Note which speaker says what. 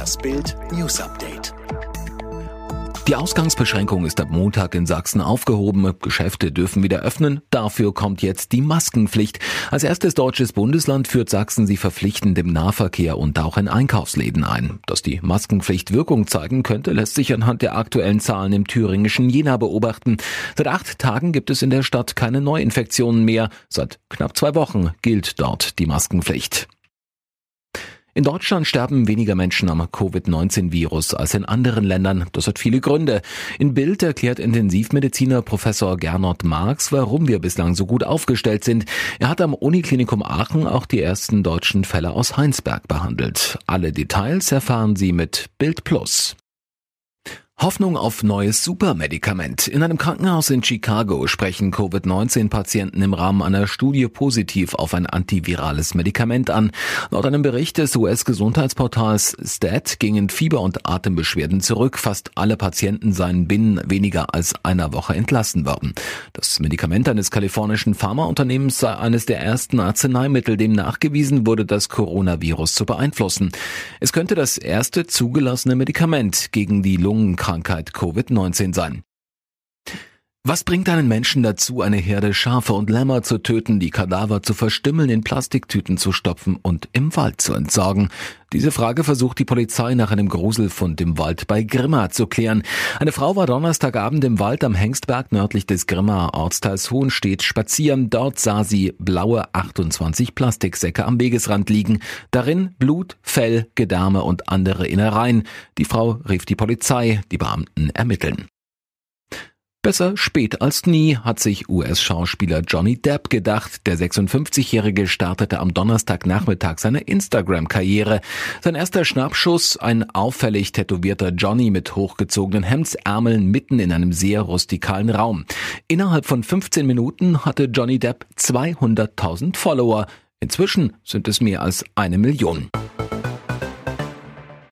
Speaker 1: Das Bild News Update.
Speaker 2: Die Ausgangsbeschränkung ist ab Montag in Sachsen aufgehoben. Geschäfte dürfen wieder öffnen. Dafür kommt jetzt die Maskenpflicht. Als erstes deutsches Bundesland führt Sachsen sie verpflichtend im Nahverkehr und auch in Einkaufsläden ein. Dass die Maskenpflicht Wirkung zeigen könnte, lässt sich anhand der aktuellen Zahlen im thüringischen Jena beobachten. Seit acht Tagen gibt es in der Stadt keine Neuinfektionen mehr. Seit knapp zwei Wochen gilt dort die Maskenpflicht. In Deutschland sterben weniger Menschen am Covid-19-Virus als in anderen Ländern. Das hat viele Gründe. In Bild erklärt Intensivmediziner Professor Gernot Marx, warum wir bislang so gut aufgestellt sind. Er hat am Uniklinikum Aachen auch die ersten deutschen Fälle aus Heinsberg behandelt. Alle Details erfahren Sie mit Bild Plus. Hoffnung auf neues Supermedikament. In einem Krankenhaus in Chicago sprechen Covid-19-Patienten im Rahmen einer Studie positiv auf ein antivirales Medikament an. Laut einem Bericht des US-Gesundheitsportals STAT gingen Fieber und Atembeschwerden zurück. Fast alle Patienten seien binnen weniger als einer Woche entlassen worden. Das Medikament eines kalifornischen Pharmaunternehmens sei eines der ersten Arzneimittel, dem nachgewiesen wurde, das Coronavirus zu beeinflussen. Es könnte das erste zugelassene Medikament gegen die Lungenkrankheit Krankheit Covid-19 sein. Was bringt einen Menschen dazu, eine Herde Schafe und Lämmer zu töten, die Kadaver zu verstümmeln, in Plastiktüten zu stopfen und im Wald zu entsorgen? Diese Frage versucht die Polizei nach einem Gruselfund im Wald bei Grimma zu klären. Eine Frau war Donnerstagabend im Wald am Hengstberg nördlich des Grimma Ortsteils Hohenstedt spazieren. Dort sah sie blaue 28 Plastiksäcke am Wegesrand liegen. Darin Blut, Fell, Gedärme und andere Innereien. Die Frau rief die Polizei. Die Beamten ermitteln. Besser spät als nie, hat sich US-Schauspieler Johnny Depp gedacht. Der 56-Jährige startete am Donnerstagnachmittag seine Instagram-Karriere. Sein erster Schnappschuss, ein auffällig tätowierter Johnny mit hochgezogenen Hemdsärmeln mitten in einem sehr rustikalen Raum. Innerhalb von 15 Minuten hatte Johnny Depp 200.000 Follower. Inzwischen sind es mehr als eine Million.